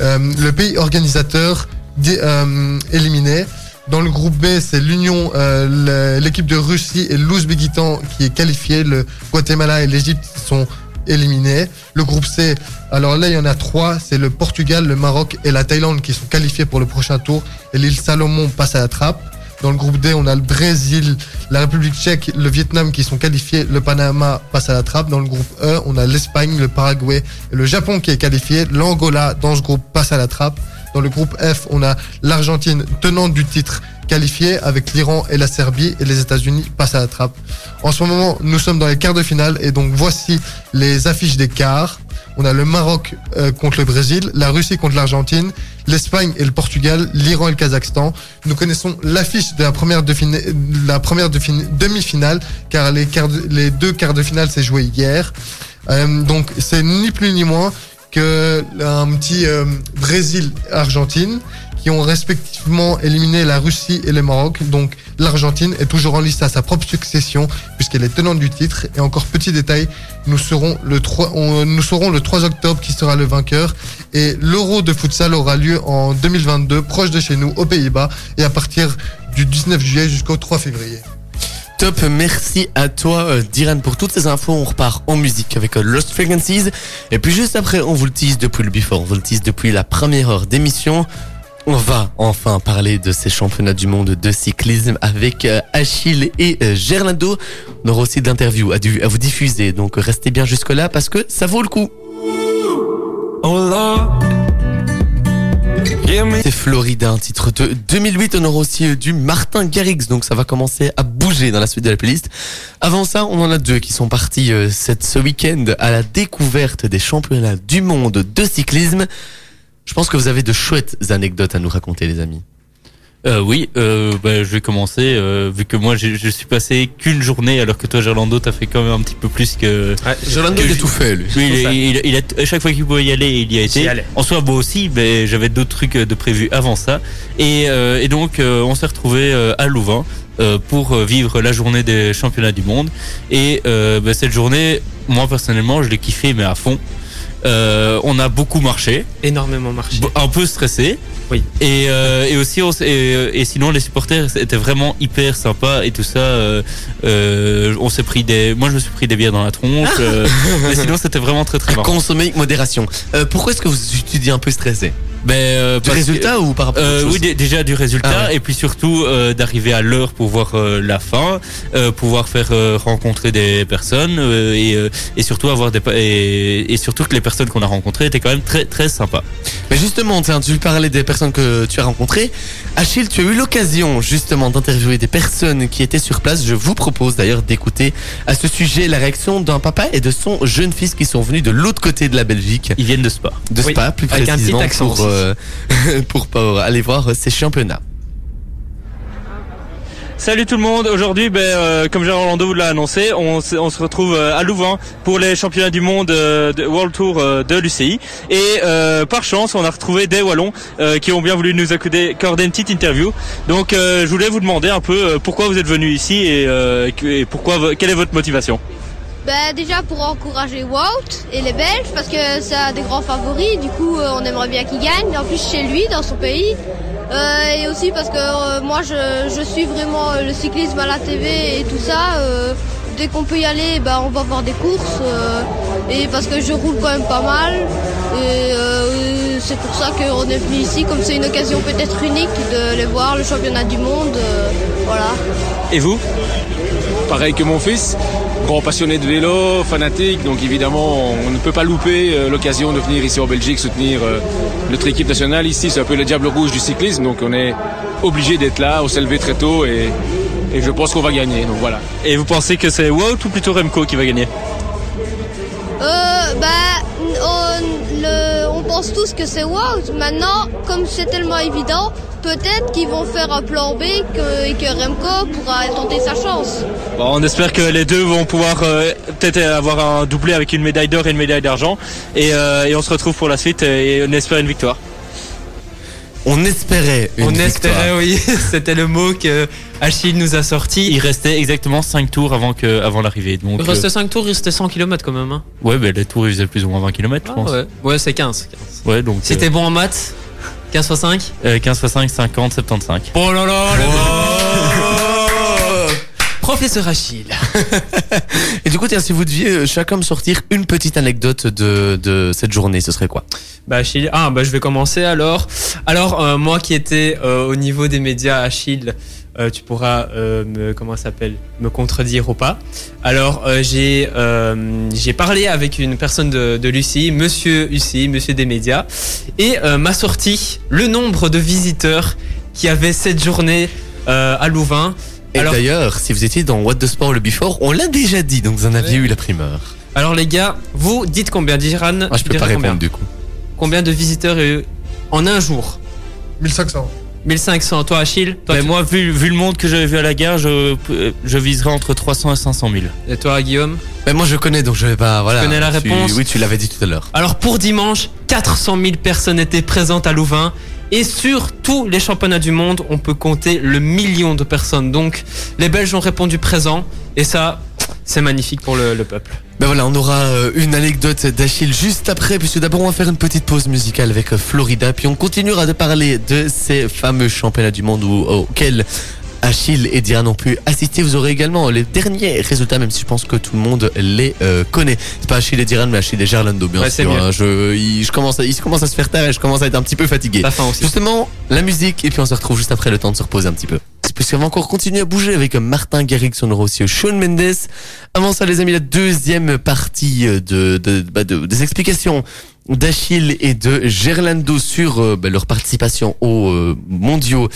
euh, le pays organisateur euh, éliminé. Dans le groupe B, c'est l'Union, euh, l'équipe de Russie et l'Ouzbékistan qui est qualifiée. Le Guatemala et l'Égypte sont éliminés. Le groupe C, alors là, il y en a trois. C'est le Portugal, le Maroc et la Thaïlande qui sont qualifiés pour le prochain tour. Et l'île Salomon passe à la trappe. Dans le groupe D, on a le Brésil, la République tchèque, le Vietnam qui sont qualifiés. Le Panama passe à la trappe. Dans le groupe E, on a l'Espagne, le Paraguay et le Japon qui est qualifié. L'Angola, dans ce groupe, passe à la trappe. Dans le groupe F, on a l'Argentine, tenante du titre, qualifiée avec l'Iran et la Serbie. Et les États-Unis passent à la trappe. En ce moment, nous sommes dans les quarts de finale. Et donc, voici les affiches des quarts. On a le Maroc euh, contre le Brésil, la Russie contre l'Argentine, l'Espagne et le Portugal, l'Iran et le Kazakhstan. Nous connaissons l'affiche de la première, demi-finale, car les deux quarts de finale s'est joué hier. Euh, donc c'est ni plus ni moins un petit euh, Brésil-Argentine qui ont respectivement éliminé la Russie et le Maroc. Donc l'Argentine est toujours en liste à sa propre succession puisqu'elle est tenante du titre. Et encore petit détail, nous serons le 3, on- nous saurons le 3 octobre qui sera le vainqueur. Et l'Euro de futsal aura lieu en 2022, proche de chez nous, aux Pays-Bas, et à partir du 19 juillet jusqu'au 3 février. Top, merci à toi euh, Diran pour toutes ces infos. On repart en musique avec euh, Lost Frequencies. Et puis juste après, on vous le tease depuis le before, on vous le tease depuis la première heure d'émission. On va enfin parler de ces championnats du monde de cyclisme avec euh, Achille et Gerlando. On aura aussi d'interviews à, vous diffuser, donc restez bien jusque-là parce que ça vaut le coup. C'est Florida, un titre de 2008. On aura aussi euh, du Martin Garrix, donc ça va commencer à bouger dans la suite de la playlist. Avant ça, on en a deux qui sont partis euh, cette, ce week-end à la découverte des championnats du monde de cyclisme. Je pense que vous avez de chouettes anecdotes à nous raconter, les amis. Euh, oui, euh, bah, je vais commencer, euh, vu que moi je suis passé qu'une journée, alors que toi, Gerlando, t'as fait quand même un petit peu plus que... Que il a tout fait, lui. Oui, il, il- il a, à chaque fois qu'il pouvait y aller, il y a été. En soi, moi aussi, mais j'avais d'autres trucs de prévus avant ça. Et, euh, et donc, euh, on s'est retrouvé à Louvain euh, pour euh, vivre la journée des championnats du monde. Et euh, bah, cette journée, moi personnellement, je l'ai kiffé, mais à fond. Euh, on a beaucoup marché, Énormément marché. un peu stressé. Oui. Et, euh, et aussi, on s- et, et sinon, les supporters étaient vraiment hyper sympas et tout ça. euh, euh, on s'est pris des, moi je me suis pris des bières dans la tronche. euh, mais sinon, c'était vraiment très très marrant. consommer avec modération. Euh, pourquoi est-ce que vous tu dis un peu stressé? Ben, euh, Du que- résultat ou par rapport à Euh, oui, déjà du résultat Ah ouais. et puis surtout euh, d'arriver à l'heure pour voir euh, la fin, euh, pouvoir faire euh, rencontrer des personnes euh, et, euh, et surtout avoir des et, et surtout que les personnes qu'on a rencontrées étaient quand même très très sympas. Mais justement, tiens, tu parlais des personnes que tu as rencontrées. Achille, tu as eu l'occasion justement d'interviewer des personnes qui étaient sur place. Je vous propose d'ailleurs d'écouter à ce sujet la réaction d'un papa et de son jeune fils qui sont venus de l'autre côté de la Belgique, Ils viennent de Spa. de Oui, Spa plus avec un petit précisément accent pour. Euh, pour, pour aller voir ces championnats. Salut tout le monde, aujourd'hui ben, euh, comme Gérard Orlando vous l'a annoncé, on, se- retrouve euh, à Louvain pour les championnats du monde de World Tour de l'UCI et par chance on a retrouvé des Wallons qui ont bien voulu nous accorder une petite interview. Donc je voulais vous demander un peu pourquoi vous êtes venu ici et, et pourquoi quelle est votre motivation? Bah déjà pour encourager Wout et les Belges parce que c'est un des grands favoris, du coup euh, on aimerait bien qu'il gagne, en plus chez lui, dans son pays. Euh, et aussi parce que euh, moi je, je suis vraiment le cyclisme à la TV et tout ça. dès qu'on peut y aller, bah, on va voir des courses. et parce que je roule quand même pas mal. C'est pour ça qu'on est venu ici, comme c'est une occasion peut-être unique de les voir, le championnat du monde. voilà. Et vous? Pareil que mon fils, grand passionné de vélo, fanatique, donc évidemment on ne peut pas louper euh, l'occasion de venir ici en Belgique soutenir euh, notre équipe nationale. Ici c'est un peu le diable rouge du cyclisme, donc on est obligé d'être là, on s'est levé très tôt et, et je pense qu'on va gagner. Donc voilà. Et vous pensez que c'est Wout ou plutôt Remco qui va gagner? Euh, bah, on, le- on pense tous que c'est Wout. Maintenant, comme c'est tellement évident, peut-être qu'ils vont faire un plan B que, et que Remco pourra tenter sa chance. Bon, on espère que les deux vont pouvoir euh, peut-être avoir un doublé avec une médaille d'or et une médaille d'argent. Et, euh, et on se retrouve pour la suite et on espère une victoire. On espérait une On victoire. espérait, oui. C'était le mot que Achille nous a sorti. Il restait exactement 5 tours avant que avant l'arrivée. Donc Il restait 5 tours, il restait 100 km quand même. Hein. euh, ouais, ben les tours ils faisaient plus ou moins 20 km, je Ah pense. ouais, ouais c'est 15. 15. Ouais, donc Si t'es bon en maths, 15 x 5 euh, 15 x 5 50 75. Oh là là, Professeur Achille. Et du coup, tiens, si vous deviez euh, chacun me sortir une petite anecdote de, de cette journée, ce serait quoi Bah Achille, ah bah je vais commencer alors. Alors euh, moi qui étais euh, au niveau des médias Achille, euh, tu pourras euh, me comment s'appelle me contredire ou pas. Alors euh, j'ai euh, j'ai parlé avec une personne de, de l'UCI, Monsieur UCI, Monsieur des médias, et euh, m'a sorti le nombre de visiteurs qui avaient cette journée euh, à Louvain. Et Alors- d'ailleurs, si vous étiez dans What the Sport le Before, on l'a déjà dit, donc vous en aviez eu la primeur. Alors les gars, vous dites combien Diran? Moi, je peux pas répondre du coup. Combien de visiteurs euh, en un jour? 1500. 1500. Toi Achille, toi, tu- moi, vu, vu le monde que j'avais vu à la gare, je, euh, je viserais entre 300 et 500 000. et toi Guillaume? Mais moi, je connais, donc je vais pas. Voilà. connais la Tu- réponse? Oui, tu l'avais dit tout à l'heure. Alors pour dimanche, 400 000 personnes étaient présentes à Louvain. Et sur tous les championnats du monde, on peut compter le million de personnes. Donc les Belges ont répondu présent. Et ça, c'est magnifique pour le, le peuple. Ben voilà, on aura euh, une anecdote d'Achille juste après, puisque d'abord on va faire une petite pause musicale avec euh, Florida, puis on continuera de parler de ces fameux championnats du monde où- auxquels Achille et Diane ont pu assister. Vous aurez également les derniers résultats, même si je pense que tout le monde les euh, connaît. C'est pas Achille et Diane, mais Achille et Gerlando, bien Ouais, sûr. hein. Je, il, je commence à, il commence à se faire tard et je commence à être un petit peu fatigué. Justement, la musique, et puis on se retrouve juste après le temps de se reposer un petit peu. Puisqu'on va encore continuer à bouger avec Martin Garrix, on aura aussi Sean Mendes. Avant ça, les amis, la deuxième partie de, de, bah, de- des explications d'Achille et de Gerlando sur euh, bah, leur participation aux euh, mondiaux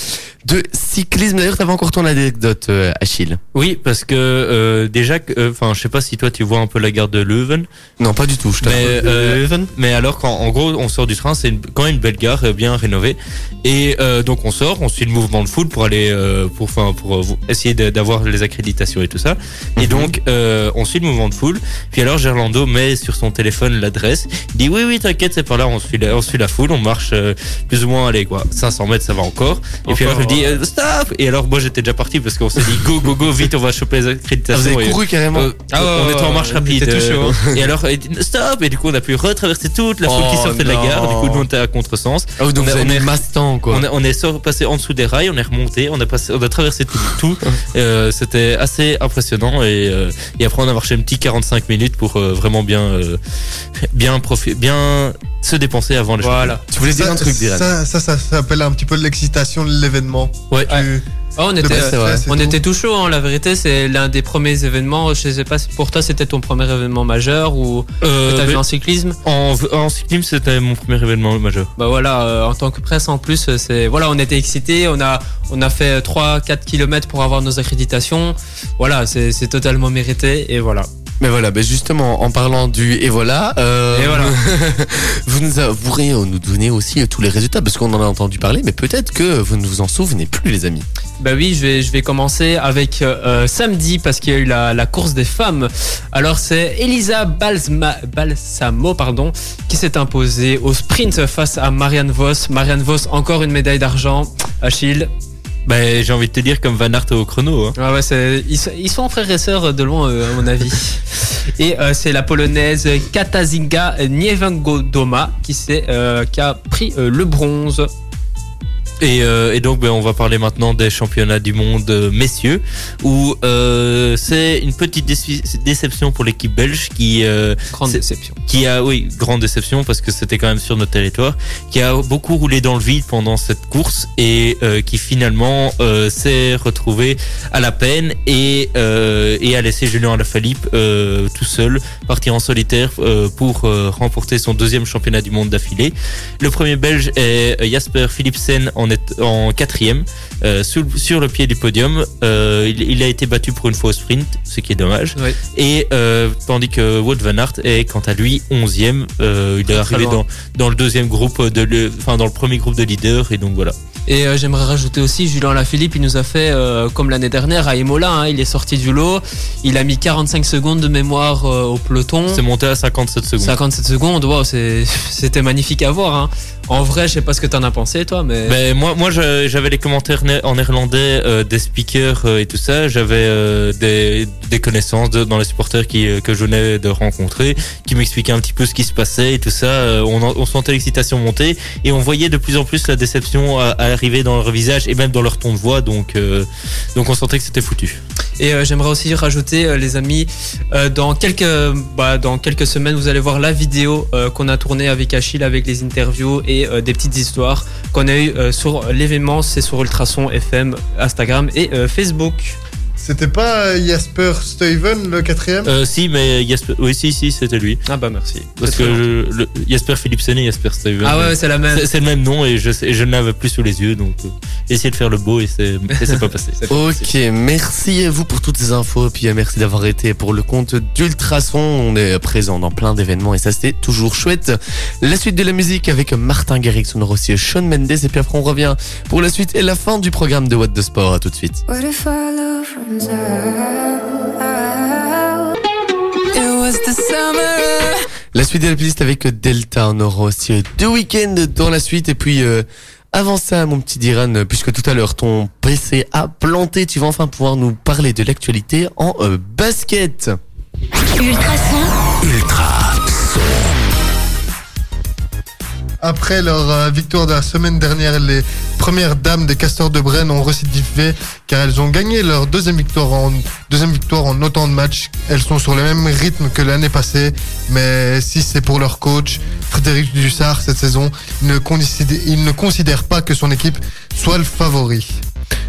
de cyclisme. D'ailleurs, t'avais encore ton anecdote, euh, Achille. Oui, parce que euh, déjà, que- euh, enfin, je sais pas si toi tu vois un peu la gare de Leuven, Non, pas du tout. Je mais, euh, mais alors quand en gros on sort du train, c'est quand même une belle gare euh, bien rénovée, et euh, donc on sort, on suit le mouvement de foule pour aller euh, pour enfin pour euh, essayer d'avoir les accréditations et tout ça, et Mhm. donc euh, on suit le mouvement de foule. Puis alors Gerlando met sur son téléphone l'adresse, il dit oui oui oui, t'inquiète, c'est pas là, on suit, la, on suit la foule, on marche euh, plus ou moins, allez quoi, 500 mètres, ça va encore. Et puis alors, je dis, euh, stop Et alors, moi, j'étais déjà parti parce qu'on s'est dit, go, go, go, vite, on va choper les Ah, accréditations. vous avez Et- couru carrément. euh, Ah ouais, on était en marche rapide. tout euh, chaud, hein. et alors, il dit, stop Et du coup, on a pu retraverser toute la foule qui Oh sortait de la gare. Du coup, nous, on était à contresens. Ah oui, donc on a- vous est- temps quoi. On, est- on est sort- passé en dessous des rails, on est remonté, on a, passé, on a traversé tout. tout. Euh, C'était assez impressionnant et, euh, et après on a marché un petit 45 minutes pour euh, vraiment bien, euh, bien, profi- bien se dépenser avant les Voilà. Tu voulais dire Ça, un truc, Diran ça, ça, ça s'appelle un petit peu l'excitation de l'événement. Ouais. Tu- Ah, on était, vrai. c'est on tout. était tout chaud, hein, la vérité, c'est l'un des premiers événements. Je sais pas si pour toi c'était ton premier événement majeur ou Euh, que t'as vu en cyclisme. en, en cyclisme, c'était mon premier événement majeur. Bah voilà, euh, en tant que presse en plus, c'est voilà, on était excités, on a on a fait 3 4 km pour avoir nos accréditations. Voilà, c'est c'est totalement mérité et voilà. Mais voilà, ben justement, en parlant du et voilà, euh, Et voilà. vous nous a- vous pourrez nous donner aussi euh, tous les résultats parce qu'on en a entendu parler, mais peut-être que vous ne vous en souvenez plus, les amis. Bah oui, je vais, je vais commencer avec euh, samedi parce qu'il y a eu la, la course des femmes. Alors c'est Elisa Balsma, Balsamo pardon, qui s'est imposée au sprint face à Marianne Vos. Marianne Vos, encore une médaille d'argent. Achille. Ben, j'ai envie de te dire comme Van Aert au chrono. Hein. Ouais, ils, sont- ils sont frères et sœurs de loin, euh, à mon avis. Et euh, c'est la polonaise Katazinga Niewengodoma qui, euh, qui a pris euh, le bronze. Et, euh, et donc, ben, on va parler maintenant des championnats du monde euh, messieurs, où euh, c'est une petite déception pour l'équipe belge qui euh, Grande déception. qui a, oui, grande déception parce que c'était quand même sur notre territoire, qui a beaucoup roulé dans le vide pendant cette course et euh, qui finalement euh, s'est retrouvé à la peine et, euh, et a laissé Julien Alaphilippe euh, tout seul partir en solitaire euh, pour remporter son deuxième championnat du monde d'affilée. Le premier belge est Jasper Philipsen en, est, en quatrième euh, sur, sur le pied du podium. Euh, il, il a été battu pour une fois au sprint, ce qui est dommage. Ouais. Et euh, tandis que Wout van Aert est quant à lui 11e, euh, il est arrivé dans, dans le deuxième groupe de le, enfin dans le premier groupe de leaders et donc voilà. Et j'aimerais rajouter aussi, Julien Lafilippe, il nous a fait, comme l'année dernière à Imola, hein, il est sorti du lot, il a mis 45 secondes de mémoire au peloton. C'est monté à 57 secondes. 57 secondes, wow, c'était magnifique à voir. Hein. En vrai, je sais pas ce que t'en as pensé, toi, mais. Ben, moi, moi j'avais les commentaires en néerlandais euh, des speakers euh, et tout ça. J'avais euh, des, des connaissances de- dans les supporters qui, euh, que je venais de rencontrer, qui m'expliquaient un petit peu ce qui se passait et tout ça. Euh, on, on sentait l'excitation monter et on voyait de plus en plus la déception à, à arriver dans leur visage et même dans leur ton de voix. Donc, euh, donc on sentait que c'était foutu. Et euh, j'aimerais aussi rajouter, euh, les amis, euh, dans quelques, bah, dans quelques semaines, vous allez voir la vidéo qu'on a tournée avec Achille, avec les interviews et des petites histoires qu'on a eu euh, sur l'événement. C'est sur Ultrason FM, Instagram et Facebook. C'était pas euh, Jasper Stuyven le quatrième? Euh, si, mais Jasper, oui, si, si, c'était lui. Ah bah merci. Parce que très je- le, Jasper Philipsen et Jasper Steven. Ah ouais, c'est la même. C'est- le même nom et je, ne l'avais plus sous les yeux, donc euh, essayé de faire le beau et c'est et pas passé. Pas Ok, possible. merci à vous pour toutes ces infos, puis euh, merci d'avoir été pour le compte d'Ultrason. On est présent dans plein d'événements et ça c'était toujours chouette. La suite de la musique avec Martin Garrix, on aura aussi Sean Mendes et puis après on revient pour la suite et la fin du programme de What the Sport. À tout de suite. What if our love runs out? It was the summer. La suite de la playlist avec Delta, on aura aussi euh, deux week-ends dans la suite et puis euh, avant ça mon petit Diran, euh, puisque tout à l'heure ton PC a planté, tu vas enfin pouvoir nous parler de l'actualité en euh, basket. Ultrason, Ultra son. Après leur euh, victoire de la semaine dernière, les premières dames des Castors de Brenne ont récidivé car elles ont gagné leur deuxième victoire en autant de matchs. Elles sont sur le même rythme que l'année passée, mais si c'est pour leur coach Frédéric Dussard cette saison, il ne considère pas que son équipe soit le favori.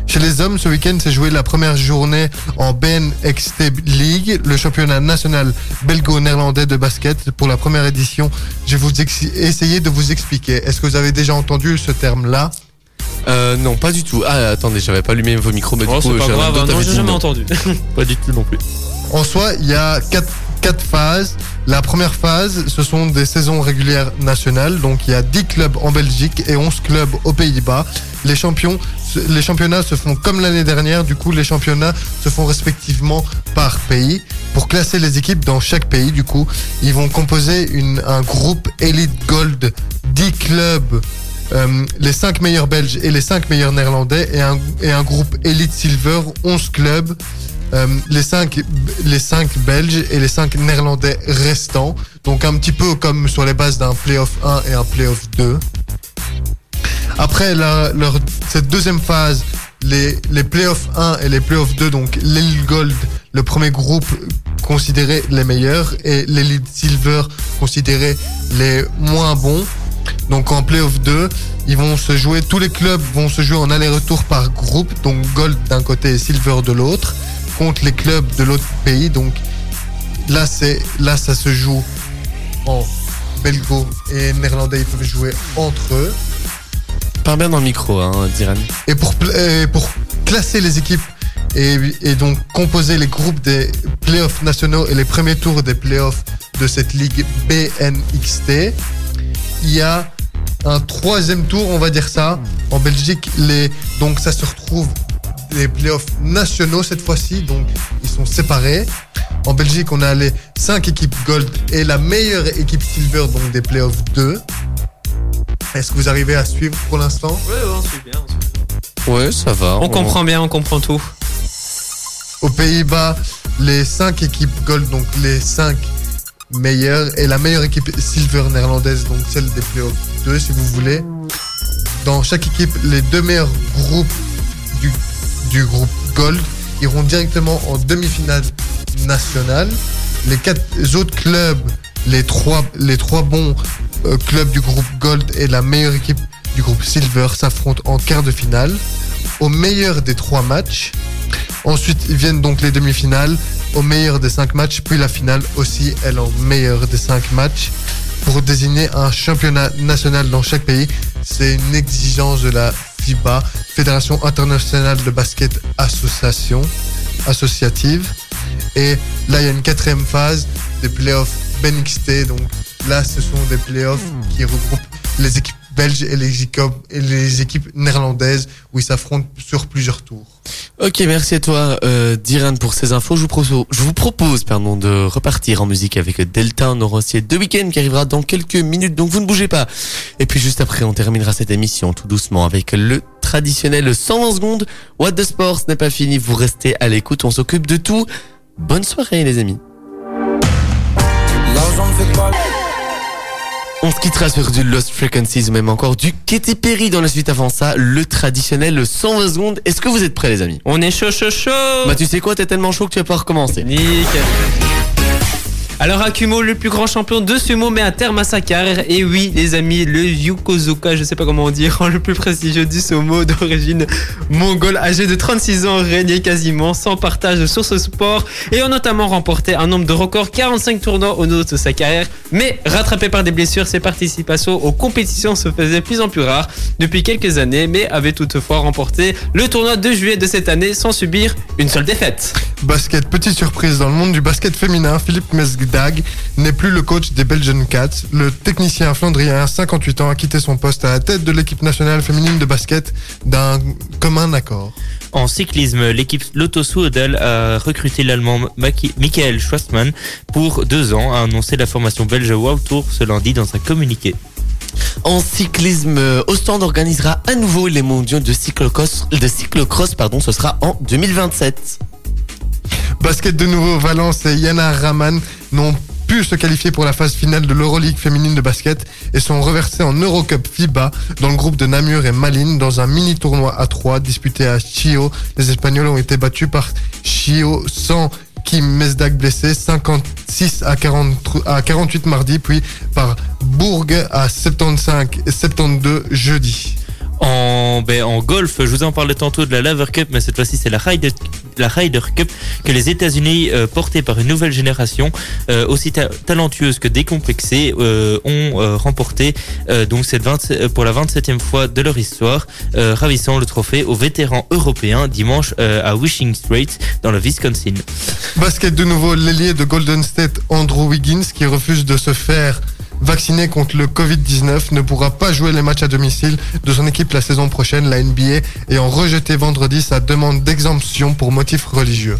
Chez les hommes, ce week-end s'est joué la première journée en BNXT League, le championnat national belgo-néerlandais de basket. Pour la première édition, je vais vous ex- essayer de vous expliquer. Est-ce que vous avez déjà entendu ce terme-là? Euh, non, pas du tout. Ah, attendez, j'avais pas allumé vos micros, mais Oh, du coup, c'est pas j'ai- grave, non, j'ai jamais entendu. Pas du tout non plus. En soi, il y a quatre, quatre phases. La première phase, ce sont des saisons régulières nationales. Donc, il y a 10 clubs en Belgique et 11 clubs aux Pays-Bas. Les champions les championnats se font comme l'année dernière. Du coup, les championnats se font respectivement par pays. Pour classer les équipes dans chaque pays, du coup, ils vont composer une, un groupe Elite Gold, 10 clubs, euh, les 5 meilleurs Belges et les 5 meilleurs Néerlandais, et un, et un groupe Elite Silver, 11 clubs, euh, les 5 les cinq Belges et les 5 Néerlandais restants. Donc un petit peu comme sur les bases d'un playoff 1 et un playoff 2. Après cette deuxième phase, les, les playoffs 1 et les playoffs 2, donc l'Elite Gold, le premier groupe considéré les meilleurs, et l'Elite Silver considéré les moins bons. Donc en playoff 2, ils vont se jouer, tous les clubs vont se jouer en aller-retour par groupe, donc Gold d'un côté et Silver de l'autre, contre les clubs de l'autre pays. Donc là, c'est là ça se joue en belgo et néerlandais, ils peuvent jouer entre eux. Parle bien dans le micro, hein, Diran. Et pour, et pour classer les équipes et, et donc composer les groupes des playoffs nationaux et les premiers tours des playoffs de cette ligue BNXT, il y a un troisième tour, on va dire ça. En Belgique, les, donc ça se retrouve les playoffs nationaux cette fois-ci, donc ils sont séparés. En Belgique, on a les 5 équipes Gold et la meilleure équipe Silver, donc des playoffs 2. Est-ce que vous arrivez à suivre pour l'instant? Ouais, on suit bien. on suit bien. Ouais, ça va. On comprend bien, on comprend tout. Aux Pays-Bas, les 5 équipes Gold, donc les 5 meilleures, et la meilleure équipe Silver néerlandaise, donc celle des playoffs 2, si vous voulez. Dans chaque équipe, les deux meilleurs groupes du, du groupe Gold iront directement en demi-finale nationale. Les quatre autres clubs, les trois, les trois bons euh, clubs du groupe Gold et la meilleure équipe du groupe Silver s'affrontent en quart de finale. Au meilleur des trois matchs, Ensuite, viennent donc les demi-finales au meilleur des cinq matchs, puis la finale aussi, elle en meilleur des cinq matchs. Pour désigner un championnat national dans chaque pays, c'est une exigence de la FIBA, Fédération internationale de basket association, associative. Et là, il y a une quatrième phase des playoffs BNXT. Donc là, ce sont des playoffs qui regroupent les équipes belges et les équipes, néerlandaises où ils s'affrontent sur plusieurs tours. Ok, merci à toi, euh, Diran, pour ces infos. Je vous propose, pardon, de repartir en musique avec Delta. Aussi deux week-ends qui arrivera dans quelques minutes, donc vous ne bougez pas. Et puis juste après, on terminera cette émission tout doucement avec le traditionnel 120 secondes. What the Sport, ce n'est pas fini. Vous restez à l'écoute, on s'occupe de tout. Bonne soirée, les amis. On se quittera sur du Lost Frequencies ou même encore du Katy Perry dans la suite avant ça, le traditionnel 120 secondes. Est-ce que vous êtes prêts les amis? On est chaud, chaud, chaud Bah tu sais quoi, t'es tellement chaud que tu vas pas recommencer. Nickel. Alors Akumo, le plus grand champion de sumo, met un terme à sa carrière. Et oui, les amis, le Yukozuka, je sais pas comment on dit, le plus prestigieux du sumo d'origine mongole, âgé de 36 ans, régnait quasiment sans partage sur ce sport et a notamment remporté un nombre de records, 45 tournois au nom de sa carrière. Mais rattrapé par des blessures, ses participations aux compétitions se faisaient plus en plus rares depuis quelques années, mais avait toutefois remporté le tournoi de juillet de cette année sans subir une seule défaite. Basket, petite surprise dans le monde du basket féminin, Philippe Mesgdag n'est plus le coach des Belgian Cats. Le technicien flandrien, 58 ans, a quitté son poste à la tête de l'équipe nationale féminine de basket d'un commun accord. En cyclisme, l'équipe Lotto Soudal a recruté l'allemand Michael Schwarzmann pour deux ans, a annoncé la formation belge World Tour ce lundi dans un communiqué. En cyclisme, Ostende organisera à nouveau les mondiaux de cyclocross, de cyclocross pardon, ce sera en 2027. Basket de nouveau, Valence et Yana Raman n'ont pu se qualifier pour la phase finale de l'Euroleague féminine de basket et sont reversés en Eurocup FIBA dans le groupe de Namur et Malines dans un mini tournoi à 3 disputé à Chio. Les Espagnols ont été battus par Chio sans Kim Mesdag blessé 56 à, 40 à 48 mardi puis par Bourg à 75 et 72 jeudi. En, ben, en golf, je vous en parlais tantôt de la Laver Cup, mais cette fois-ci c'est la Ryder, Cup que les États-Unis, euh, portés par une nouvelle génération, euh, aussi ta- talentueuse que décomplexée, euh, ont euh, remporté donc cette 20 pour la 27e fois de leur histoire, ravissant le trophée aux vétérans européens dimanche à Wishing Straits dans le Wisconsin. Basket de nouveau, l'ailier de Golden State, Andrew Wiggins, qui refuse de se faire vacciné contre le Covid-19, ne pourra pas jouer les matchs à domicile de son équipe la saison prochaine, la NBA, ayant rejeté vendredi sa demande d'exemption pour motif religieux.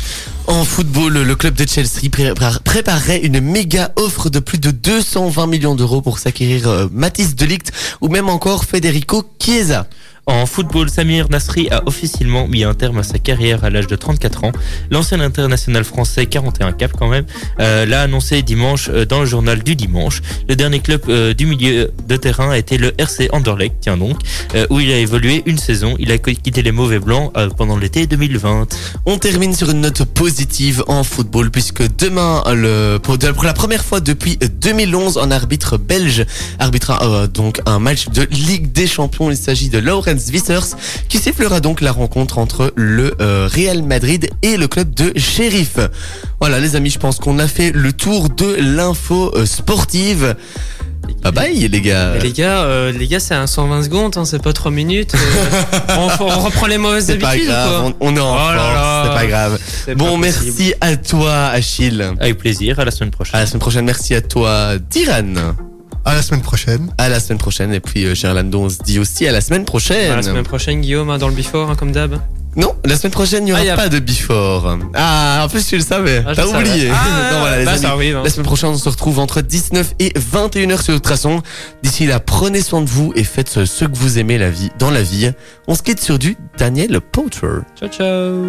En football, le club de Chelsea prépare- préparerait une méga offre de plus de 220 millions d'euros pour s'acquérir euh, Mathis Delict ou même encore Federico Chiesa. En football, Samir Nasri a officiellement mis un terme à sa carrière à l'âge de 34 ans. L'ancien international français, 41 cap quand même, euh, l'a annoncé dimanche euh, dans le journal du dimanche. Le dernier club euh, du milieu de terrain a été le RC Anderlecht, tiens donc, où il a évolué une saison. Il a quitté les mauvais blancs pendant l'été 2020. On termine sur une note positive en football puisque demain, le, pour, la première fois depuis 2011, un arbitre belge arbitrera donc un match de Ligue des Champions. Il s'agit de Wissers qui sifflera donc la rencontre entre le euh, Real Madrid et le club de Sheriff. Voilà les amis, je pense qu'on a fait le tour de l'info euh, sportive. Bye bye les gars. Mais les gars, euh, les gars, c'est un 120 secondes, hein, c'est pas 3 minutes. euh, on, on reprend les mauvaises pas habitudes ou grave, quoi on, on est en Oh là force, là. c'est pas grave. Bon, pas merci à toi Achille. Avec plaisir, à la semaine prochaine. À la semaine prochaine, merci à toi Diran. À la semaine prochaine. À la semaine prochaine. Et puis, euh, Gerlando, on se dit aussi à la semaine prochaine. À la semaine prochaine, Guillaume, hein, dans le before, hein, comme d'hab. Non, la semaine prochaine, il n'y aura Ah, y a- pas de before. Ah, en plus, tu le savais. Ah, T'as oublié. Ah, Non, voilà, les bah, amis. ça arrive, hein. La semaine prochaine, on se retrouve entre 19 et 21h sur Ultrason. D'ici là, prenez soin de vous et faites ce que vous aimez la vie, dans la vie. On se quitte sur du Daniel Potter. Ciao, ciao.